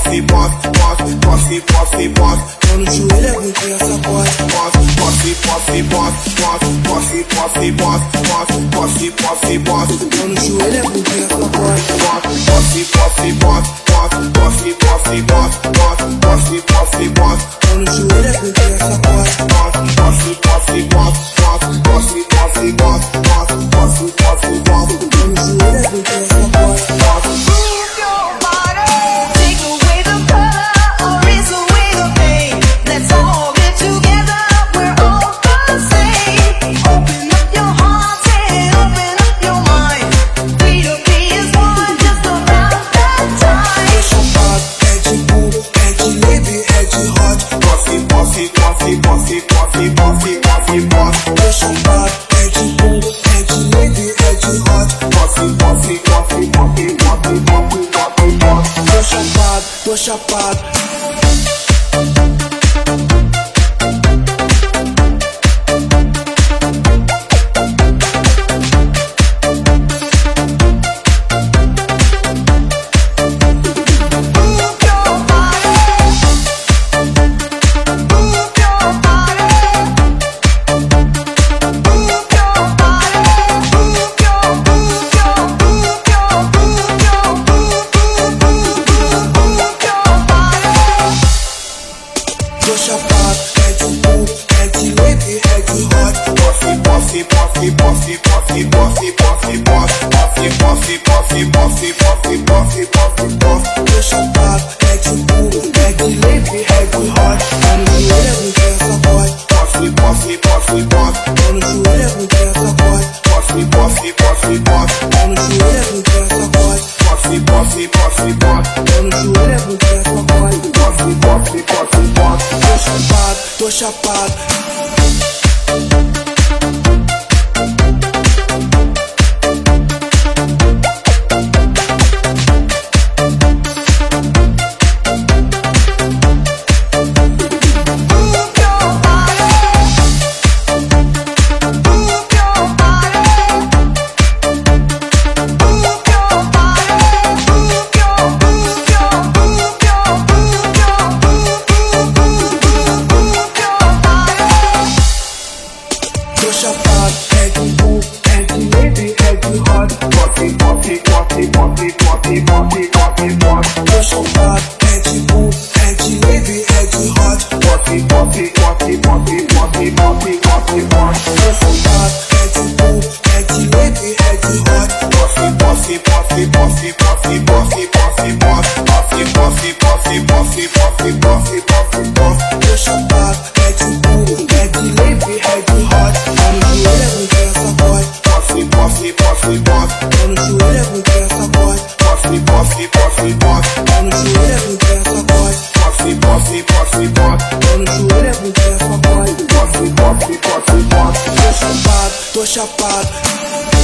posse, posse, posse, posse, posse, posse. Tô no joelho, muito essa posse. Posse, posse, posse, posse, posse, posse, posse, posse, posse, posse, posse. Tô no joelho, muito essa posse. Posse, posse, posse, posse, posse, posse, posse, posse, posse, posse, posse. Tô no joelho, muito essa posse. it, bust it, bust it, bust it, bust it, some bad edgy, edgy, make the edgy hot. Bust it, bust it, bust it, bust it, bust it, bust it. Push up push up. push up hard, head to boot, head to wavy, head to heart. Puffy, puffy, puffy, puffy, puffy, puffy, puffy, puffy, Puffy, puffy, puffy, puffy, puffy, puffy, puffy, puffy. Push up hard, head to boot, head to wavy, head to hot. I'm the little girl, boy. Tô chapado, tô chapado. You're so bad, edgy boo, edgy baby. You so bad, edgy boo, edgy baby, edgy hot. Puffy, puffy, puffy, puffy, puffy, puffy, puffy, puff. Puffy, puffy, puffy, puffy, puffy, puffy, puffy, puff. You so bad, edgy boo, edgy baby, edgy hot. Don't you ever boy? Puffy, puffy, puffy, puff. Don't you ever Jura porque é fanboy Tô chapado, tô chapado, tô chapado.